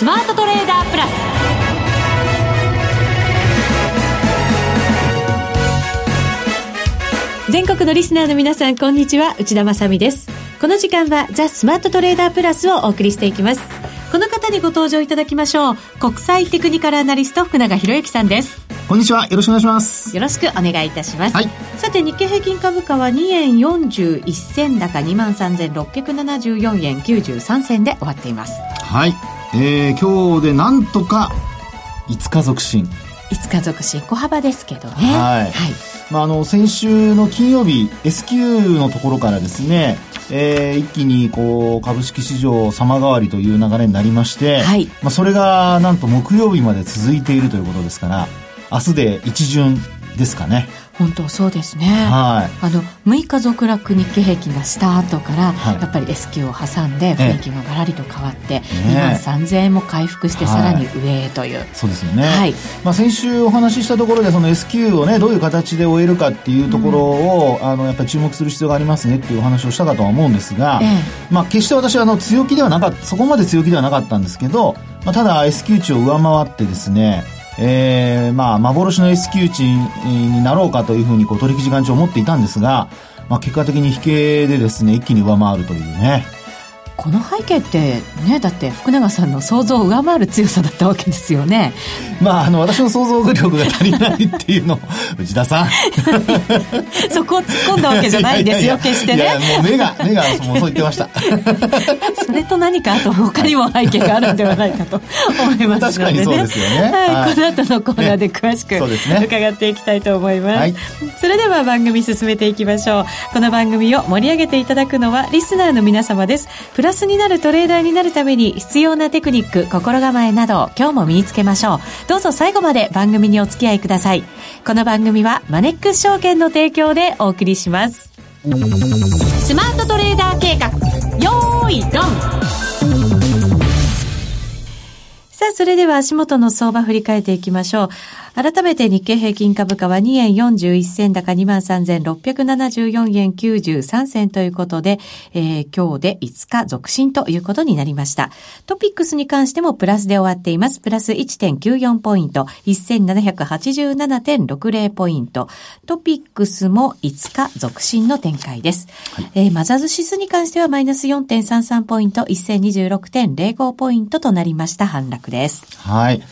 スマートトレーダープラス。全国のリスナーの皆さんこんにちは。内田まさです。この時間はザ・スマートトレーダープラスをお送りしていきます。この方にご登場いただきましょう。国際テクニカルアナリスト福永博之さんです。こんにちは。よろしくお願いします。よろしくお願いいたします、はい、さて日経平均株価は2円41銭高23,674円93銭で終わっています。はいえー、今日でなんとか5日続伸。5日続伸小幅ですけどね。はい、はい、まあ、あの先週の金曜日 S q のところからですねえー、一気にこう株式市場様変わりという流れになりまして、はい、まあ、それがなんと木曜日まで続いているということですから明日で一巡ですかね。本当そうですね、はい、あの6日続落日経平均がした後から、はい、やっぱり S q を挟んで雰囲気ががらりと変わって、2万3000円も回復してさらに上へという、はい、そうですよね、はい。まあ、先週お話ししたところでその S q をねどういう形で終えるかっていうところを、うん、あのやっぱり注目する必要がありますねっていうお話をしたかとは思うんですが、ええ、まあ、決して私はあの強気ではなかったそこまで強気ではなかったんですけど、まあ、ただ S q 値を上回ってですねえー、まあ、幻の S q 値になろうかというふうにこう取引時間中思っていたんですが、まあ、結果的に引けでですね、一気に上回るというね。この背景ってねだって福永さんの想像を上回る強さだったわけですよね。まああの私の想像力が足りないっていうの。内田さん。そこを突っ込んだわけじゃないですよ決してね。もう目が目がもうそう言ってました。それと何かあと他にも背景があるんではないかと思いますのでね。そうですよね、はい、はい、この後のコーナーで詳しく、ね、伺っていきたいと思います、はい、それでは番組進めていきましょう。この番組を盛り上げていただくのはリスナーの皆様です。プラスになるトレーダーになるために必要なテクニック、心構えなど今日も身につけましょう。どうぞ最後まで番組にお付き合いください。この番組はマネックス証券の提供でお送りします。スマートトレーダー計画、よーい、ドンさあ、それでは足元の相場振り返っていきましょう。改めて日経平均株価は2円41銭高23,674円93銭ということで、えー、今日で5日続伸ということになりました。トピックスに関してもプラスで終わっています。プラス1.94ポイント、1787.60ポイント。トピックスも5日続伸の展開です。はい、えー、マザーズ指数に関してはマイナス4.33ポイント、1026.05ポイントとなりました。反落です。はい。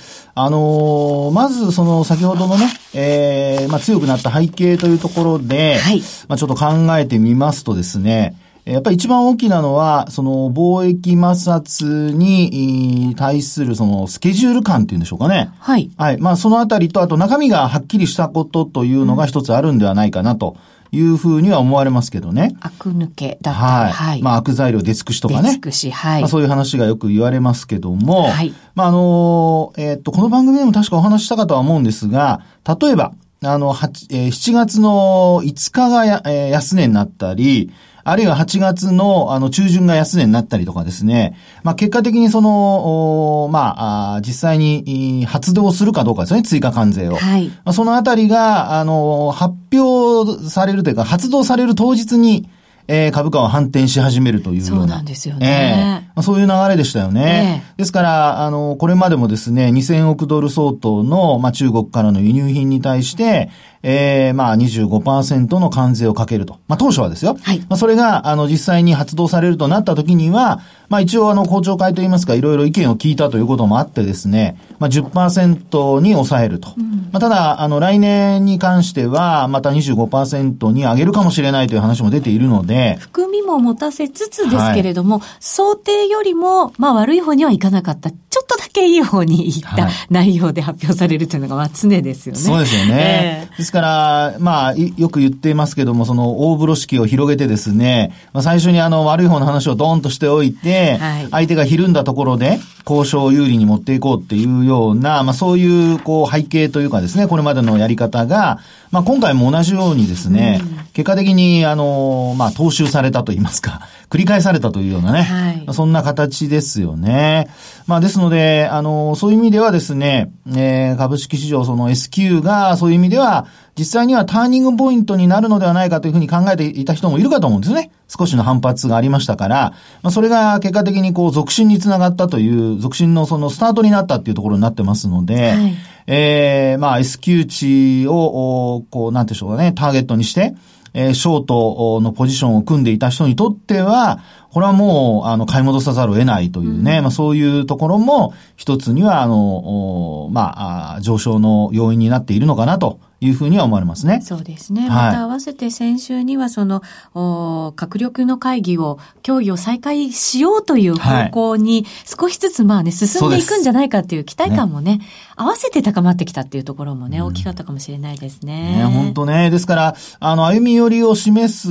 あのー、まずその先ほどのね、えー、まあ強くなった背景というところで、はい、まあちょっと考えてみますとですね、やっぱり一番大きなのは、その貿易摩擦に対するそのスケジュール感っていうんでしょうかね。はい。はい。まあそのあたりと、あと中身がはっきりしたことというのが一つあるんではないかなと。いうふうには思われますけどね。悪抜けだったはい。はい。まあ悪材料出尽くしとかね。出尽くし、はい。まあそういう話がよく言われますけども、はい。まああの、えー、っと、この番組でも確かお話したかとは思うんですが、例えば、あの、えー、7月の5日がや、えー、安値になったり、あるいは8月の、あの、中旬が安値になったりとかですね。まあ、結果的にその、まあ、実際に発動するかどうかですね、追加関税を。はい。まあ、そのあたりが、あの、発表されるというか、発動される当日に、えー、株価は反転し始めるというような。そうなんですよね。えーまあ、そういう流れでしたよね。えー、ですから、あの、これまでもですね、2000億ドル相当の、まあ、中国からの輸入品に対して、えー、まあ25%の関税をかけると。まあ当初はですよ。はい。まあそれが、あの実際に発動されるとなった時には、まあ一応あの公聴会といいますか、いろいろ意見を聞いたということもあってですね、まあ10%に抑えると。うん、まあただ、あの来年に関しては、また25%に上げるかもしれないという話も出ているので。含みも持たせつつですけれども、はい、想定よりも、まあ悪い方にはいかなかった。ちょっとだけいい方にいった内容で発表されるというのが、まあ常ですよね。そうですよね。えーですから、まあ、よく言っていますけども、その大風呂敷を広げてですね、まあ、最初にあの悪い方の話をドーンとしておいて、はい、相手がひるんだところで、交渉を有利に持っていこうっていうような、まあそういう、こう背景というかですね、これまでのやり方が、まあ今回も同じようにですね、うん、結果的に、あの、まあ踏襲されたと言いますか、繰り返されたというようなね、はい、そんな形ですよね。まあですので、あの、そういう意味ではですね、えー、株式市場その S q がそういう意味では、実際にはターニングポイントになるのではないかというふうに考えていた人もいるかと思うんですね。少しの反発がありましたから、まあ、それが結果的にこう続進につながったという、続進のそのスタートになったっていうところになってますので、はい、えー、まあ S q 値を、こう、なんてでしょうかね、ターゲットにして、えー、ショートのポジションを組んでいた人にとっては、これはもう、あの、買い戻さざるを得ないというね、うん、まあそういうところも、一つには、あの、まあ、上昇の要因になっているのかなというふうには思われますね。そうですね。また合わせて先週にはその、お閣僚の会議を、協議を再開しようという方向に少しずつまあね、進んでいくんじゃないかっていう期待感もね、ね合わせて高まってきたっていうところもね、大きかったかもしれないですね。ね、本当ね。ですから、あの、歩み寄りを示す、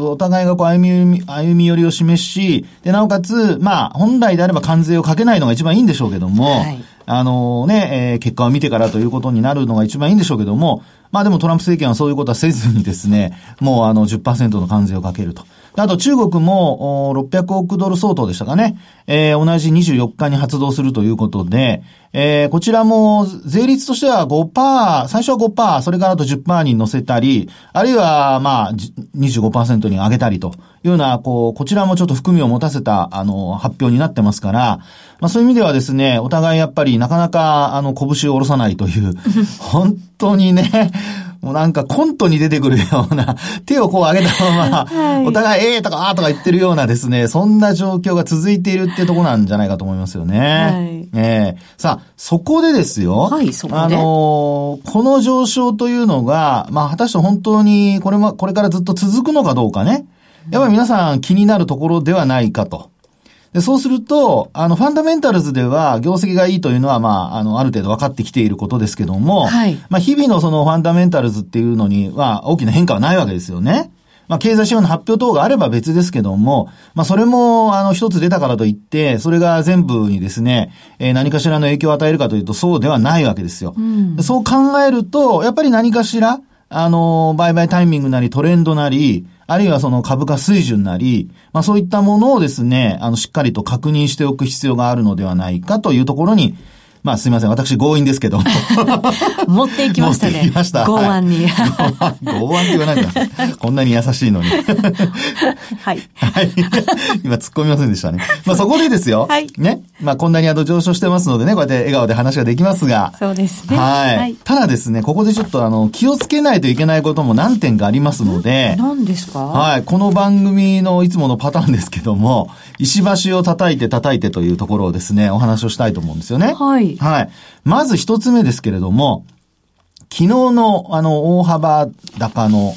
お互いがこう歩み、歩み寄りを示し、で、なおかつ、まあ、本来であれば関税をかけないのが一番いいんでしょうけども、はいあのね、えー、結果を見てからということになるのが一番いいんでしょうけども、まあでもトランプ政権はそういうことはせずにですね、もうあの10%の関税をかけると。あと中国も600億ドル相当でしたかね。えー、同じ24日に発動するということで、えー、こちらも税率としては5%、最初は5%、それからあと10%に乗せたり、あるいはまあ25%に上げたりというような、こう、こちらもちょっと含みを持たせた、あの、発表になってますから、まあそういう意味ではですね、お互いやっぱりなかなか、あの、拳を下ろさないという、本当にね、もうなんかコントに出てくるような、手をこう上げたまま、はい、お互いええー、とかあーとか言ってるようなですね、そんな状況が続いているってとこなんじゃないかと思いますよね。はい、ええー、さあ、そこでですよ。はい、そこで。あのー、この上昇というのが、まあ果たして本当にこれも、これからずっと続くのかどうかね。やっぱり皆さん気になるところではないかと。で、そうすると、あの、ファンダメンタルズでは、業績がいいというのは、まあ、あの、ある程度分かってきていることですけども、はい。まあ、日々のそのファンダメンタルズっていうのには、大きな変化はないわけですよね。まあ、経済指標の発表等があれば別ですけども、まあ、それも、あの、一つ出たからといって、それが全部にですね、えー、何かしらの影響を与えるかというと、そうではないわけですよ。うん、そう考えると、やっぱり何かしら、あの、売買タイミングなりトレンドなり、あるいはその株価水準なり、まあそういったものをですね、あの、しっかりと確認しておく必要があるのではないかというところに、まあすみません。私強引ですけど。持っていきましたね。持ってきました。剛腕に。剛腕って言わないでこんなに優しいのに。はい。はい。今突っ込みませんでしたね。まあそこでですよ。はい。ね。まあこんなにあの上昇してますのでね、こうやって笑顔で話ができますが。そうですね。はい。はい、ただですね、ここでちょっとあの、気をつけないといけないことも何点かありますので。何ですか？はい。この番組のいつものパターンですけども、石橋を叩いて叩いてというところをですね、お話をしたいと思うんですよね。はい。はい。まず一つ目ですけれども、昨日のあの大幅高の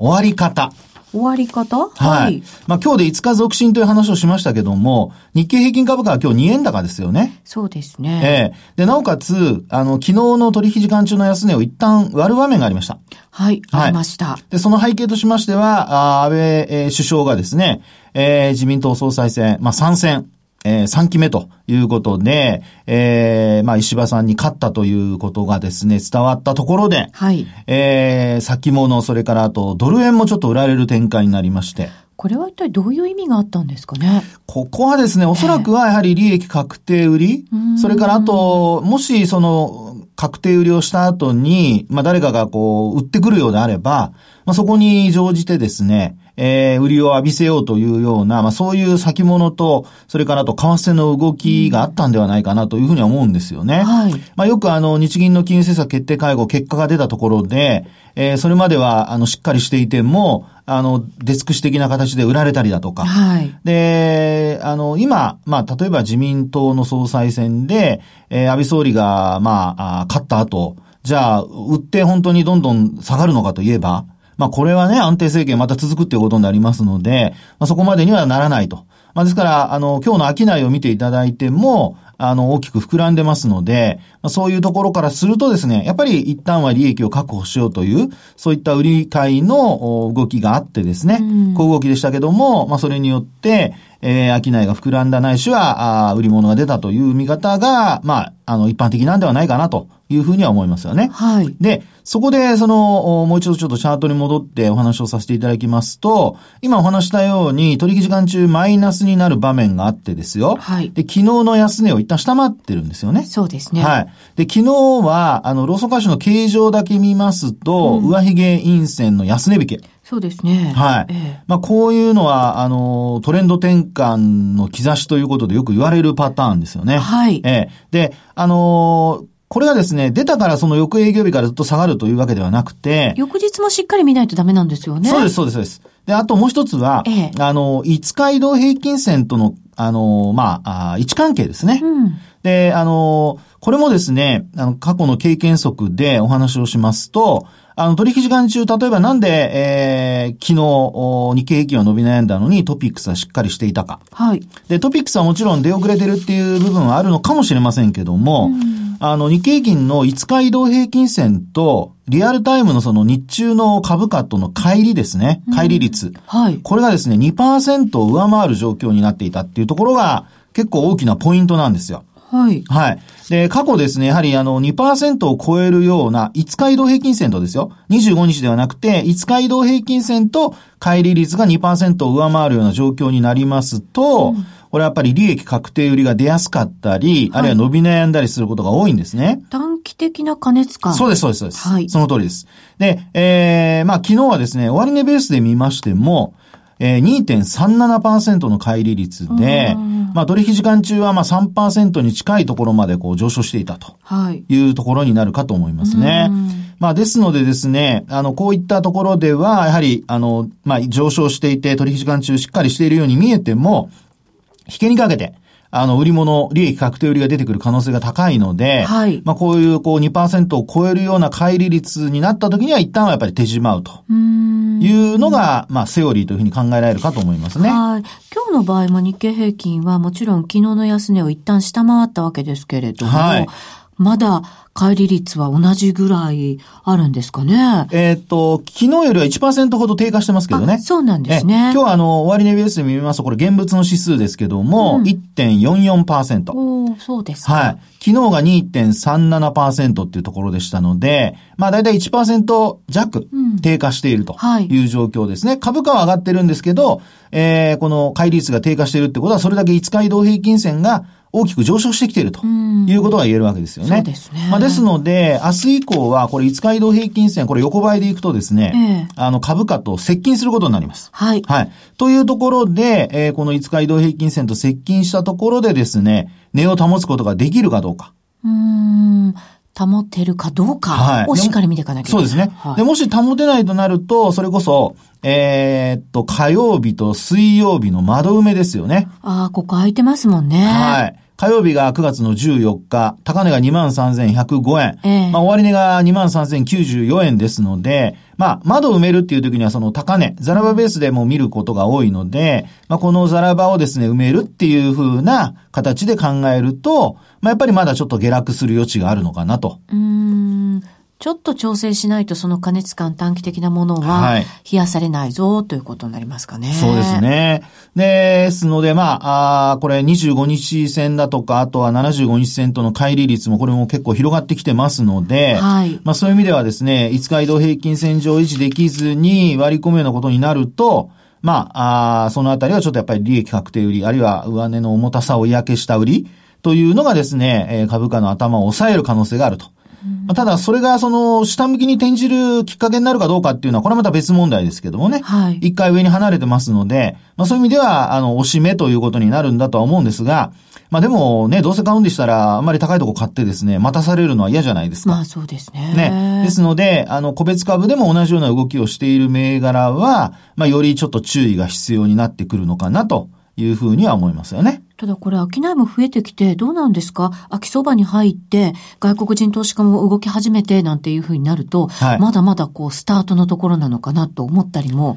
終わり方。終わり方？はい。まあ今日で5日続伸という話をしましたけども、日経平均株価は今日2円高ですよね。そうですね。ええー、で、なおかつ、あの、昨日の取引時間中の安値を一旦割る場面がありました。はい、ありました。で、その背景としましては、あ安倍、えー、首相がですね、えー、自民党総裁選、まあ参戦、えー、3期目ということで、えー、まあ、石破さんに勝ったということがですね、伝わったところで、はい。えー、先物、それからあと、ドル円もちょっと売られる展開になりまして。これは一体どういう意味があったんですかね？ここはですね、おそらくはやはり利益確定売り、それからあと、もしその、確定売りをした後に、まあ誰かがこう、売ってくるようであれば、まあそこに乗じてですね、えー、売りを浴びせようというような、まあそういう先物と、それからあと為替の動きがあったんではないかなというふうには思うんですよね。はい。まあよくあの、日銀の金融政策決定会合結果が出たところで、えー、それまではあの、しっかりしていても、あの、出尽くし的な形で売られたりだとか。はい。で、あの、今、まあ、例えば自民党の総裁選で、えー、安倍総理が、まあ、あ勝った後、じゃあ、売って本当にどんどん下がるのかといえば、まあこれはね、安定政権また続くっていうことになりますので、まあそこまでにはならないと。まあですから、あの、今日の商いを見ていただいても、あの、大きく膨らんでますので、まあ、そういうところからするとですね、やっぱり一旦は利益を確保しようという、そういった売り買いの動きがあってですね、小動きでしたけども、まあそれによって、えー、商いが膨らんだないしは、あ売り物が出たという見方が、まあ、あの、一般的なんではないかなというふうには思いますよね。はい。で、そこで、その、もう一度ちょっとチャートに戻ってお話をさせていただきますと、今お話したように、取引時間中マイナスになる場面があってですよ。はい。で、昨日の安値を一旦下回ってるんですよね。そうですね。はい。で、昨日は、あの、ローソン会社の形状だけ見ますと、うん、上髭陰線の安値引け。そうですね。はい。ええ、まあ、こういうのは、あの、トレンド転換の兆しということでよく言われるパターンですよね。はい。ええ。で、あのこれがですね、出たからその翌営業日からずっと下がるというわけではなくて、翌日もしっかり見ないとダメなんですよね。そうです、そうです、そうです。で、あともう一つは、ええ、あの、5日移動平均線との、あの、まあ、あ位置関係ですね。うん、で、あの、これもですね、あの、過去の経験則でお話をしますと、あの、取引時間中、例えばなんで、えー、昨日、日経平均は伸び悩んだのにトピックスはしっかりしていたか。はい。で、トピックスはもちろん出遅れてるっていう部分はあるのかもしれませんけども、うん、あの、日経平均の5日移動平均線と、リアルタイムのその日中の株価との乖離ですね。乖離率。うん、はい。これがですね、2%を上回る状況になっていたっていうところが、結構大きなポイントなんですよ。はい。はい。で、過去ですね、やはりあの2%を超えるような5日移動平均線とですよ。25日ではなくて、5日移動平均線と乖離率が2%を上回るような状況になりますと、うんこれはやっぱり利益確定売りが出やすかったり、はい、あるいは伸び悩んだりすることが多いんですね。短期的な加熱感。そうです、そうです、そうです。はい。その通りです。で、えー、まあ昨日はですね、終値ベースで見ましても、えー、2.37%の乖離率で、まあ取引時間中はまあ3%に近いところまでこう上昇していたというところになるかと思いますね。まあですのでですね、あのこういったところではやはりあのまあ上昇していて取引時間中しっかりしているように見えても、引けにかけて、あの、売り物、利益確定売りが出てくる可能性が高いので、はい。まあ、こういう、こう、2%を超えるような乖離率になった時には、一旦はやっぱり手じまうと。いうのが、まあ、セオリーというふうに考えられるかと思いますね。はい。今日の場合も日経平均はもちろん昨日の安値を一旦下回ったわけですけれども、はい。まだ乖離率は同じぐらいあるんですかね。えっ、と、昨日よりは1%ほど低下してますけどね。そうなんですね。今日はあの、終値ベースで見ますと、これ現物の指数ですけども、うん、1.44%。おそうですか。はい。昨日が2.37%っていうところでしたので、まあ大体1%弱低下しているという状況ですね。うんはい、株価は上がってるんですけど、えー、この乖離率が低下しているってことは、それだけ5日移動平均線が大きく上昇してきているということが言えるわけですよね。そうですね。まあ、ですので、明日以降は、これ5日移動平均線、これ横ばいでいくとですね、えー、あの株価と接近することになります。はい。はい。というところで、えー、この5日移動平均線と接近したところでですね、値を保つことができるかどうか。うん。保てるかどうかをしっかり見ていかなきゃいけない。そうですね。はい、で、もし保てないとなると、それこそ、えー、っと、火曜日と水曜日の窓埋めですよね。ああ、ここ空いてますもんね。はい。火曜日が9月の14日、高値が23,105円。えー、まあ、終値が23,094円ですので、まあ、窓を埋めるっていう時にはその高値、ザラバベースでも見ることが多いので、まあ、このザラバをですね、埋めるっていう風な形で考えると、まあ、やっぱりまだちょっと下落する余地があるのかなと。うん。ちょっと調整しないとその加熱感短期的なものは冷やされないぞということになりますかね。そうですね。ですので、まあ、あこれ25日線だとか、あとは75日線との乖離率もこれも結構広がってきてますので、はい、まあそういう意味ではですね、5日移動平均線上維持できずに割り込むようなことになると、まあ、あそのあたりはちょっとやっぱり利益確定売り、あるいは上値の重たさを嫌気した売りというのがですね、株価の頭を抑える可能性があると。まあ、ただ、それがその、下向きに転じるきっかけになるかどうかっていうのは、これはまた別問題ですけどもね。はい。一回上に離れてますので、まあそういう意味では、あの、押し目ということになるんだとは思うんですが、まあでもね、どうせ買うんでしたら、あんまり高いとこ買ってですね、待たされるのは嫌じゃないですか。まあそうですね。ね。ですので、あの、個別株でも同じような動きをしている銘柄は、まあよりちょっと注意が必要になってくるのかなというふうには思いますよね。ただこれ、商いも増えてきて、どうなんですか？秋相場に入って、外国人投資家も動き始めて、なんていうふうになると、はい、まだまだこう、スタートのところなのかなと思ったりも、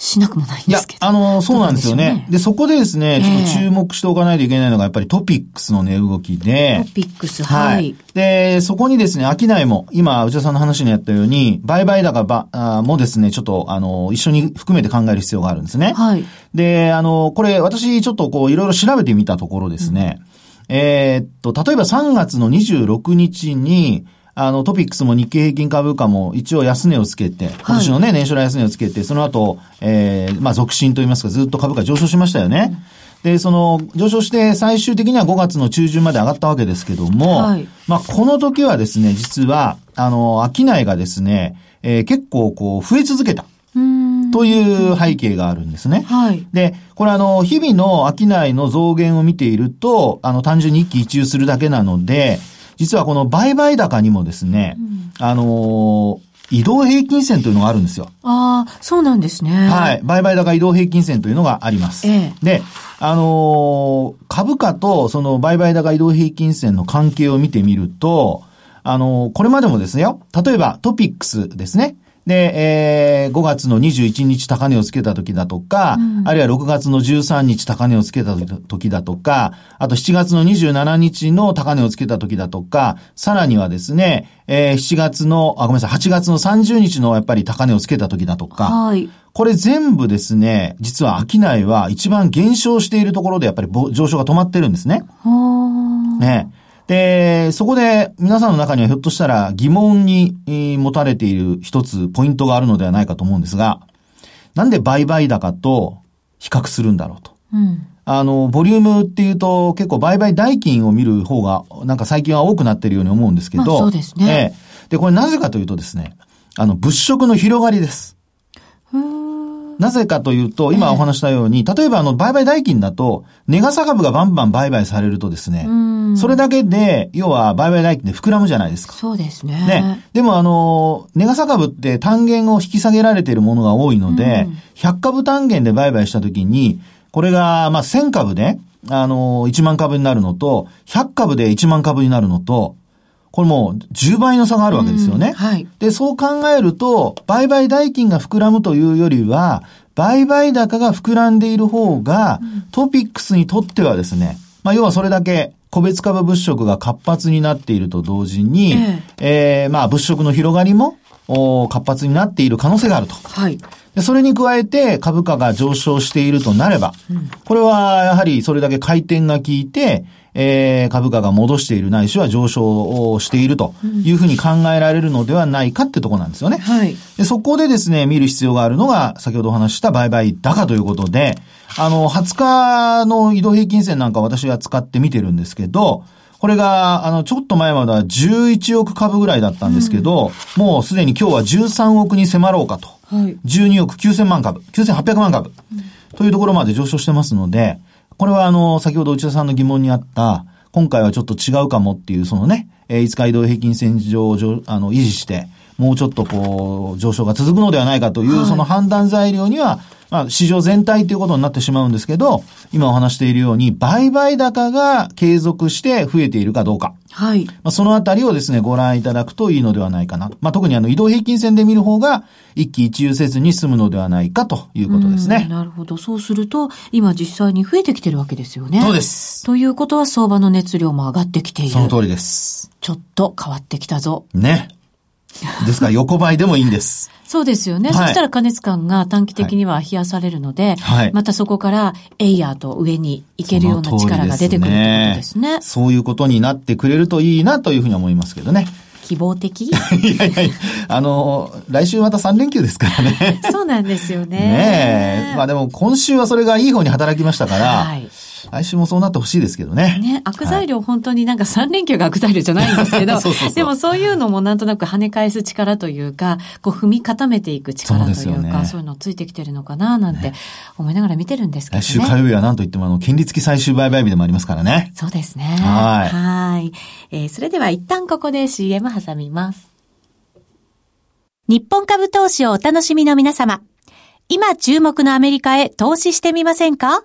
しなくもないんですけど。いや、あの、そうなんですよね。で、そこでですね、ちょっと注目しておかないといけないのが、やっぱりトピックスの値動きで。トピックス、はい。で、そこにですね、商いも、今、内田さんの話にあったように、売買高ばあもですね、ちょっと、あの、一緒に含めて考える必要があるんですね。はい。で、あの、これ、私、ちょっとこう、いろいろ調べてみたところですね、うんえー、っと、例えば3月の26日に、あの、トピックスも日経平均株価も一応安値をつけて、今年のね、年初来安値をつけて、その後、えー、まあ、続伸といいますか、ずっと株価上昇しましたよね。で、その、上昇して最終的には5月の中旬まで上がったわけですけども、はい、まあ、この時はですね、実は、あの、商いがですね、えー、結構こう、増え続けた。という背景があるんですね。はい。で、これあの、日々の商いの増減を見ていると、あの、単純に一喜一憂するだけなので、実はこの売買高にもですね、うん、あの移動平均線というのがあるんですよ。ああ、そうなんですね。はい。売買高移動平均線というのがあります。ええ、で、あのー、株価とその売買高移動平均線の関係を見てみると、あのー、これまでもですよ、例えばトピックスですね。で、えー、5月の21日高値をつけた時だとか、うん、あるいは6月の13日高値をつけた時だとか、あと7月の27日の高値をつけた時だとか、さらにはですね、えー、7月の、あ、ごめんなさい、8月の30日のやっぱり高値をつけた時だとか、はい。これ全部ですね、実は商いは一番減少しているところでやっぱり上昇が止まってるんですね。ね。で、そこで皆さんの中にはひょっとしたら疑問に持たれている一つポイントがあるのではないかと思うんですが、なんで売買高と比較するんだろうと。うん、あの、ボリュームっていうと結構売買代金を見る方がなんか最近は多くなってるように思うんですけど、そうですね。ええ。で、これなぜかというとですね、あの、物色の広がりです。なぜかというと、今お話したように、例えばあの、売買代金だと、ネガサ株がバンバン売買されるとですね、それだけで、要は売買代金で膨らむじゃないですか。そうですね。ね。でもあの、ネガサ株って単元を引き下げられているものが多いので、100株単元で売買したときに、これが、まあ、1000株で、あの、1万株になるのと、100株で1万株になるのと、これもう10倍の差があるわけですよね。はい。で、そう考えると、売買代金が膨らむというよりは、売買高が膨らんでいる方が、トピックスにとってはですね、まあ、要はそれだけ個別株物色が活発になっていると同時に、えー、えー、まあ、物色の広がりも、活発になっている可能性があると。はい。でそれに加えて株価が上昇しているとなれば、うん、これはやはりそれだけ回転が効いて、えー、株価が戻しているないしは上昇をしているというふうに考えられるのではないかってとこなんですよね。はい。でそこでですね、見る必要があるのが、先ほどお話した売買高ということで、あの、20日の移動平均線なんか私は使って見てるんですけど、これが、あの、ちょっと前までは11億株ぐらいだったんですけど、うん、もうすでに今日は13億に迫ろうかと。はい。12億9000万株、9800万株、うん、というところまで上昇してますので、これはあの、先ほど内田さんの疑問にあった、今回はちょっと違うかもっていう、そのね、えー、5日移動平均線上をあの維持して、もうちょっとこう、上昇が続くのではないかという、その判断材料には、まあ、市場全体ということになってしまうんですけど、今お話しているように、売買高が継続して増えているかどうか。はい。まあ、そのあたりをですね、ご覧いただくといいのではないかな。まあ、特にあの、移動平均線で見る方が、一喜一憂せずに済むのではないかということですね。なるほど。そうすると、今実際に増えてきてるわけですよね。そうです。ということは、相場の熱量も上がってきている。その通りです。ちょっと変わってきたぞ。ね。ですから横ばいでもいいんです。そうですよね。はい、そしたら加熱感が短期的には冷やされるので、はい、またそこからエイヤーと上に行けるような力が出てくるということですね。そういうことになってくれるといいなというふうに思いますけどね。希望的？いやいやあの、来週また3連休ですからね。そうなんですよね。ねえ。まあでも今週はそれがいい方に働きましたから、はい。来週もそうなってほしいですけどね。ね、悪材料、はい、本当になんか3連休が悪材料じゃないんですけど、そうそうそうでもそういうのもなんとなく跳ね返す力というか、こう踏み固めていく力というか、そうね、いうのついてきてるのかななんて思いながら見てるんですけどね。来週火曜日は何と言ってもあの、権利付き最終売買日でもありますからね。そうですね。はい。はい。えー、それでは一旦ここで CM 挟みます。日本株投資をお楽しみの皆様。今注目のアメリカへ投資してみませんか？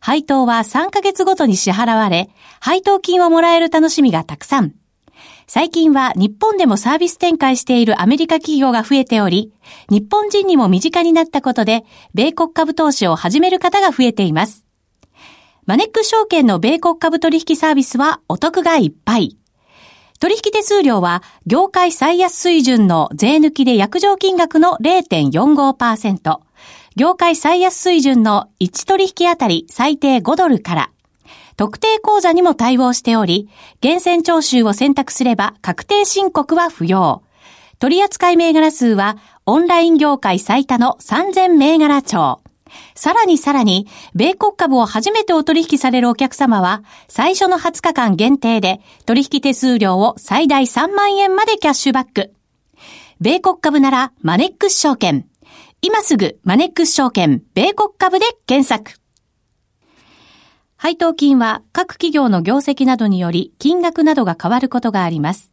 配当は3ヶ月ごとに支払われ、配当金をもらえる楽しみがたくさん。最近は日本でもサービス展開しているアメリカ企業が増えており、日本人にも身近になったことで、米国株投資を始める方が増えています。マネック証券の米国株取引サービスはお得がいっぱい。取引手数料は業界最安水準の税抜きで約定金額の0.45%、業界最安水準の1取引あたり最低5ドルから、特定口座にも対応しており、厳選徴収を選択すれば確定申告は不要。取扱銘柄数はオンライン業界最多の3000銘柄帳。さらにさらに、米国株を初めてお取引されるお客様は、最初の20日間限定で、取引手数料を最大3万円までキャッシュバック。米国株なら、マネックス証券。今すぐ、マネックス証券、米国株で検索。配当金は各企業の業績などにより金額などが変わることがあります。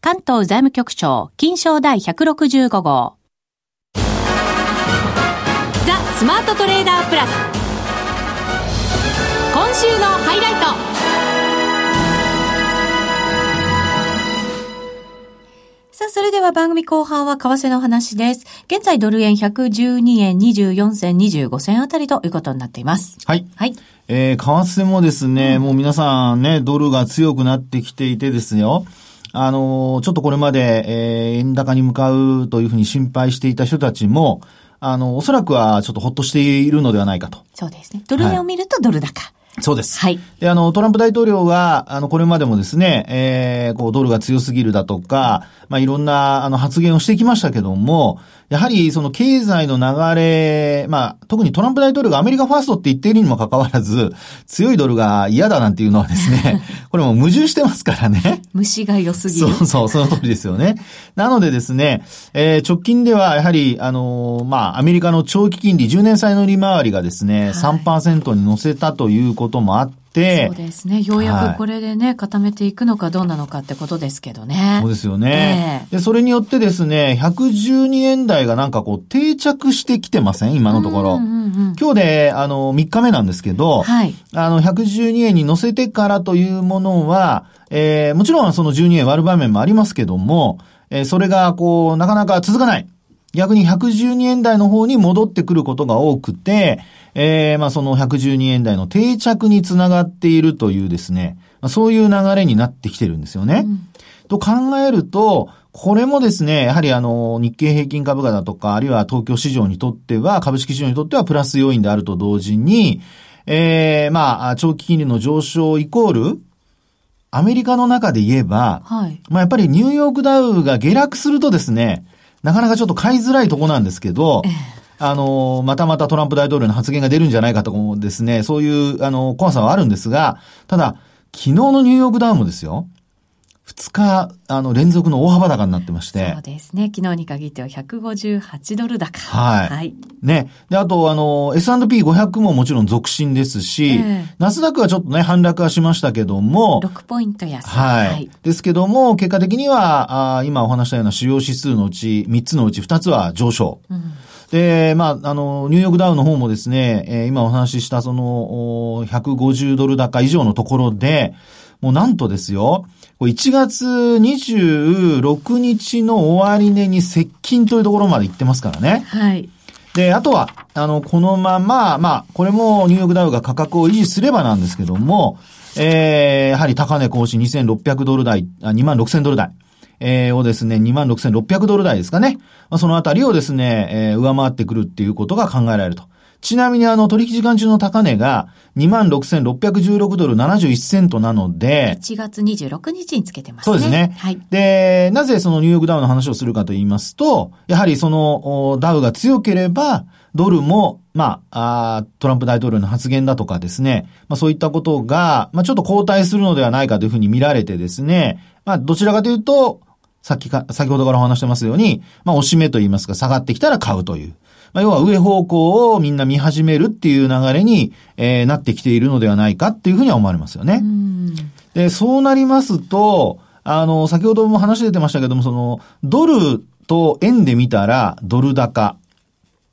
関東財務局長、金賞第165号。ザ・スマートトレーダープラス。今週のハイライト。さあ、それでは番組後半は為替の話です。現在ドル円112円24銭25銭あたりということになっています。はい。はい。えー、為替もですね、うん、もう皆さんね、ドルが強くなってきていてですよ。あの、ちょっとこれまで、えー、円高に向かうというふうに心配していた人たちも、あの、おそらくはちょっとほっとしているのではないかと。そうですね。ドル円を見るとドル高。はいそうです。はい。で、あの、トランプ大統領が、あの、これまでもですね、えー、こう、ドルが強すぎるだとか、まあ、いろんな、あの、発言をしてきましたけども、やはりその経済の流れ、まあ、特にトランプ大統領がアメリカファーストって言っているにもかかわらず、強いドルが嫌だなんていうのはですね、これも矛盾してますからね。虫が良すぎる。そうそう、その通りですよね。なのでですね、えー、直近ではやはり、あのー、まあ、アメリカの長期金利10年債の利回りがですね、はい、3%に乗せたということもあって、、そうですね。ようやくこれでね、はい、固めていくのかどうなのかってことですけどね。そうですよね。えー、で、それによってですね、112円台がなんかこう定着してきてません？今のところ。今日で、あの、3日目なんですけど、はい。あの、112円に乗せてからというものは、えー、もちろんその12円割る場面もありますけども、えー、それがこう、なかなか続かない。逆に112円台の方に戻ってくることが多くて、えー、まあその112円台の定着につながっているというですね、まあ、そういう流れになってきてるんですよね。うん、と考えると、これもですね、やはりあの、日経平均株価だとか、あるいは東京市場にとっては、株式市場にとってはプラス要因であると同時に、ええー、まあ、長期金利の上昇イコール、アメリカの中で言えば、はい、まあやっぱりニューヨークダウが下落するとですね、なかなかちょっと買いづらいとこなんですけど、えーあの、またまたトランプ大統領の発言が出るんじゃないかとかもですね、そういう、あの、怖さはあるんですが、ただ、昨日のニューヨークダウンもですよ、2日、あの、連続の大幅高になってまして。そうですね。昨日に限っては158ドル高。はい。はい。ね。で、あと、あの、S&P500 ももちろん続伸ですし、えー、ナスダックはちょっとね、反落はしましたけども。6ポイント安。はい。はい、ですけども、結果的には、あ今お話したような主要指数のうち、3つのうち2つは上昇。うんで、まあ、あの、ニューヨークダウの方もですね、えー、今お話ししたその、150ドル高以上のところで、もうなんとですよ、1月26日の終値に接近というところまで行ってますからね。はい。で、あとは、あの、このまま、まあ、これもニューヨークダウが価格を維持すればなんですけども、えー、やはり高値更新2600ドル台、あ、2万6000ドル台。えー、をですね、26,600ドル台ですかね。まあ、そのあたりをですね、えー、上回ってくるっていうことが考えられると。ちなみにあの取引時間中の高値が26,616ドル71セントなので、1月26日につけてますね。そうですね。はい。で、なぜそのニューヨークダウの話をするかと言いますと、やはりそのダウが強ければ、ドルも、まあ、あトランプ大統領の発言だとかですね、まあそういったことが、まあちょっと後退するのではないかというふうに見られてですね、まあどちらかというと、さっきか、先ほどからお話してますように、まあ、押し目と言いますか、下がってきたら買うという。まあ、要は上方向をみんな見始めるっていう流れに、えー、なってきているのではないかっていうふうには思われますよね。で、そうなりますと、あの、先ほども話出てましたけども、その、ドルと円で見たらドル高。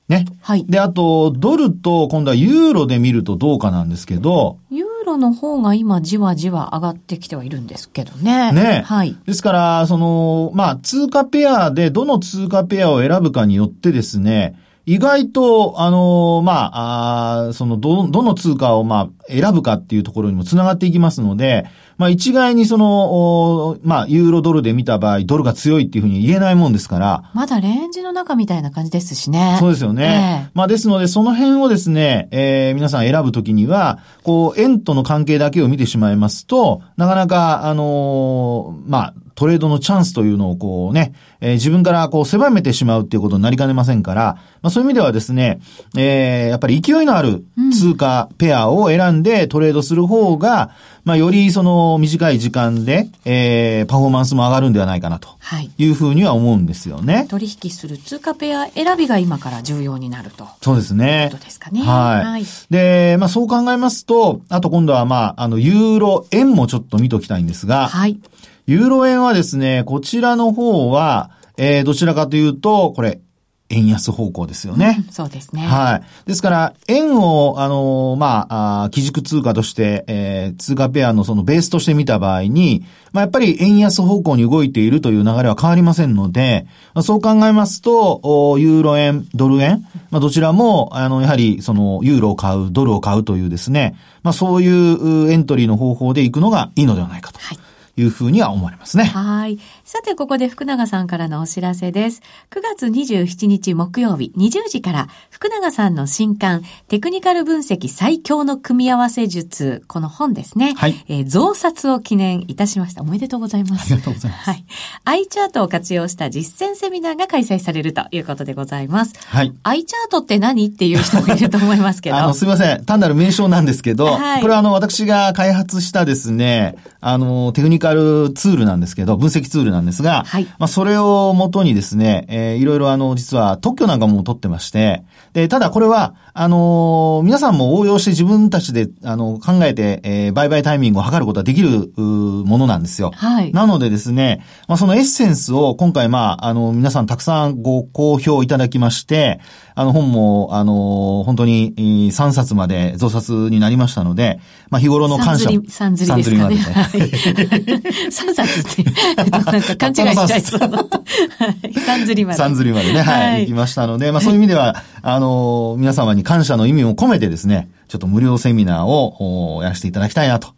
ね。はい。で、あと、ドルと今度はユーロで見るとどうかなんですけど。ユーロの方が今じわじわ上がってきてはいるんですけどね。ね。はい。ですから、その、まあ、通貨ペアでどの通貨ペアを選ぶかによってですね、意外と、あのまあ、あその、ど、どの通貨を、まあ、選ぶかっていうところにも繋がっていきますので、まあ一概にその、まあユーロドルで見た場合、ドルが強いっていうふうに言えないもんですから。まだレンジの中みたいな感じですしね。そうですよね。えー、まあですので、その辺をですね、えー、皆さん選ぶときには、こう、円との関係だけを見てしまいますと、なかなか、あのー、まあ、トレードのチャンスというのをこうね、えー、自分からこう狭めてしまうっていうことになりかねませんから、まあそういう意味ではですね、えー、やっぱり勢いのある通貨ペアを選んでトレードする方が、まあよりその短い時間で、えー、パフォーマンスも上がるんではないかなと。いうふうには思うんですよね。取引する通貨ペア選びが今から重要になると。そうですね。ことですかね。はい。はい、で、まあそう考えますと、あと今度はまあ、あの、ユーロ円もちょっと見ときたいんですが、はい。ユーロ円はですね、こちらの方は、えー、どちらかというと、これ、円安方向ですよね。うん、そうですね。はい。ですから、円を、あのー、まあ、あ基軸通貨として、えー、通貨ペアのそのベースとして見た場合に、まあ、やっぱり円安方向に動いているという流れは変わりませんので、まあ、そう考えますと、ユーロ円、ドル円、まあ、どちらも、あの、やはり、その、ユーロを買う、ドルを買うというですね、まあ、そういうエントリーの方法で行くのがいいのではないかと。はいいうふうには思われますね。はい。さて、ここで福永さんからのお知らせです。9月27日木曜日20時から、福永さんの新刊、テクニカル分析最強の組み合わせ術、この本ですね。はい。えー、増刷を記念いたしました。おめでとうございます。ありがとうございます。はい。i チャートを活用した実践セミナーが開催されるということでございます。はい。i チャートって何っていう人もいると思いますけど。あの、すみません。単なる名称なんですけど、はい、これはあの、私が開発したですね、あの、テクニカルツールなんですけど、分析ツールなんですが、はい、まあ、それをもとにですね、えー、いろいろあの、実は特許なんかも取ってまして、で、ただこれは、あのー、皆さんも応用して自分たちで、あの、考えて、えー、売買タイミングを測ることができる、ものなんですよ。はい。なのでですね、まあ、そのエッセンスを今回、まあ、あの、皆さんたくさんご好評いただきまして、あの、本も、あの、本当に3冊まで増刷になりましたので、まあ、日頃の感謝。3釣りですかね。3冊って、なんか勘違いしちゃいそう。3釣りまで。3釣りまでね、はい、はい、行きましたので、まあ、そういう意味では、あの、皆様に感謝の意味も込めてですね、ちょっと無料セミナーをやらせていただきたいなと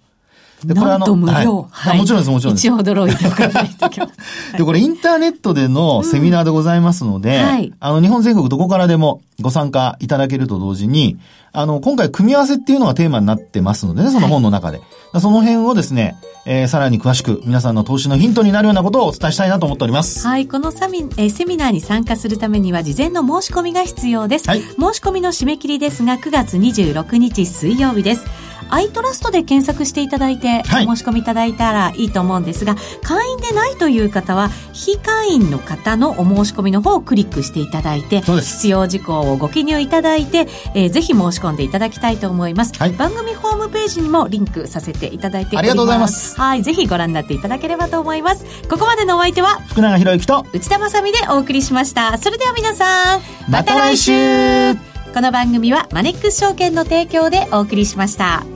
で、これあの、無料。はい。もちろんです、もちろんです。一応驚いておかないときます。で、これインターネットでのセミナーでございますので、はい。あの、日本全国どこからでもご参加いただけると同時に、あの、今回組み合わせっていうのがテーマになってますのでね、その本の中で。はい、その辺をですね、えー、さらに詳しく皆さんの投資のヒントになるようなことをお伝えしたいなと思っております。はい、このサミ、えー、セミナーに参加するためには事前の申し込みが必要です。はい、申し込みの締め切りですが9月26日水曜日です。アイトラストで検索していただいて、はい、お申し込みいただいたらいいと思うんですが、会員でないという方は、非会員の方のお申し込みの方をクリックしていただいて、必要事項をご記入いただいて、えー、ぜひ申し込んでいただきたいと思います、はい、番組ホームページにもリンクさせていただいて。ありがとうございます。はい、ぜひご覧になっていただければと思います。ここまでのお相手は、福永博之と内田まさでお送りしました。それでは皆さん、また来週この番組はマネックス証券の提供でお送りしました。